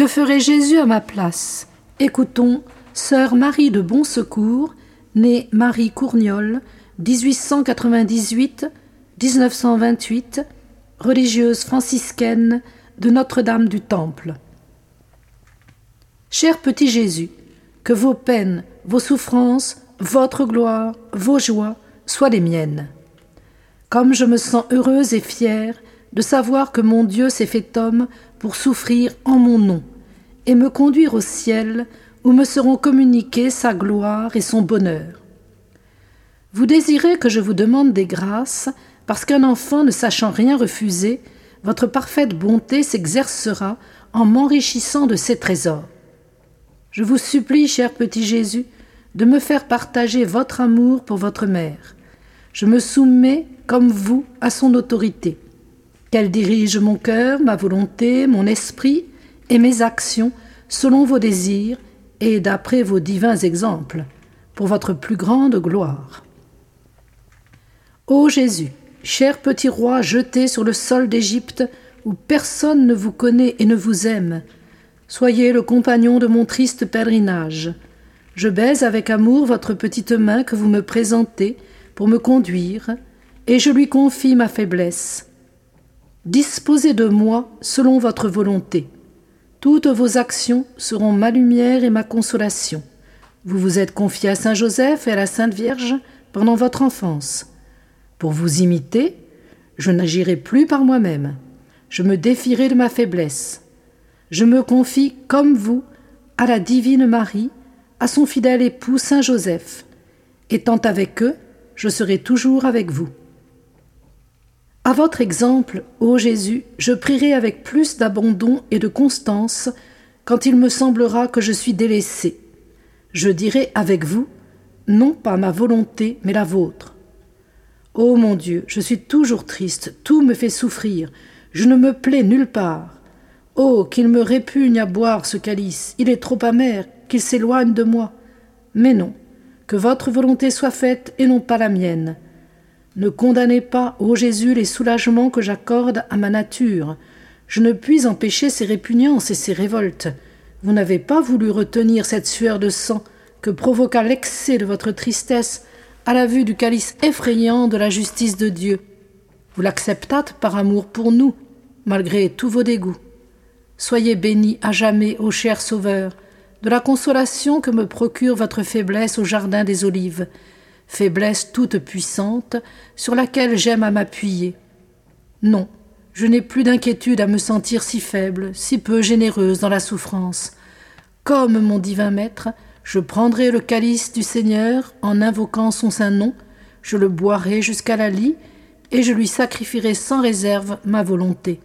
Que ferait Jésus à ma place? Écoutons Sœur Marie de Bon Secours, née Marie Courniol, 1898-1928, religieuse franciscaine de Notre-Dame du Temple. Cher petit Jésus, que vos peines, vos souffrances, votre gloire, vos joies soient les miennes. Comme je me sens heureuse et fière de savoir que mon Dieu s'est fait homme pour souffrir en mon nom et me conduire au ciel où me seront communiqués sa gloire et son bonheur. Vous désirez que je vous demande des grâces, parce qu'un enfant ne sachant rien refuser, votre parfaite bonté s'exercera en m'enrichissant de ses trésors. Je vous supplie, cher petit Jésus, de me faire partager votre amour pour votre mère. Je me soumets, comme vous, à son autorité. Qu'elle dirige mon cœur, ma volonté, mon esprit et mes actions selon vos désirs et d'après vos divins exemples, pour votre plus grande gloire. Ô Jésus, cher petit roi jeté sur le sol d'Égypte, où personne ne vous connaît et ne vous aime, soyez le compagnon de mon triste pèlerinage. Je baise avec amour votre petite main que vous me présentez pour me conduire, et je lui confie ma faiblesse. Disposez de moi selon votre volonté. Toutes vos actions seront ma lumière et ma consolation. Vous vous êtes confié à Saint Joseph et à la Sainte Vierge pendant votre enfance. Pour vous imiter, je n'agirai plus par moi-même. Je me défierai de ma faiblesse. Je me confie, comme vous, à la divine Marie, à son fidèle époux Saint Joseph. Étant avec eux, je serai toujours avec vous. À votre exemple, ô Jésus, je prierai avec plus d'abandon et de constance quand il me semblera que je suis délaissé. Je dirai avec vous, non pas ma volonté, mais la vôtre. Ô mon Dieu, je suis toujours triste, tout me fait souffrir, je ne me plais nulle part. Oh, qu'il me répugne à boire ce calice, il est trop amer, qu'il s'éloigne de moi. Mais non, que votre volonté soit faite et non pas la mienne. Ne condamnez pas, ô Jésus, les soulagements que j'accorde à ma nature. Je ne puis empêcher ces répugnances et ces révoltes. Vous n'avez pas voulu retenir cette sueur de sang que provoqua l'excès de votre tristesse à la vue du calice effrayant de la justice de Dieu. Vous l'acceptâtes par amour pour nous, malgré tous vos dégoûts. Soyez bénis à jamais, ô cher Sauveur, de la consolation que me procure votre faiblesse au jardin des olives, faiblesse toute puissante, sur laquelle j'aime à m'appuyer. Non, je n'ai plus d'inquiétude à me sentir si faible, si peu généreuse dans la souffrance. Comme mon divin maître, je prendrai le calice du Seigneur en invoquant son saint nom, je le boirai jusqu'à la lie, et je lui sacrifierai sans réserve ma volonté.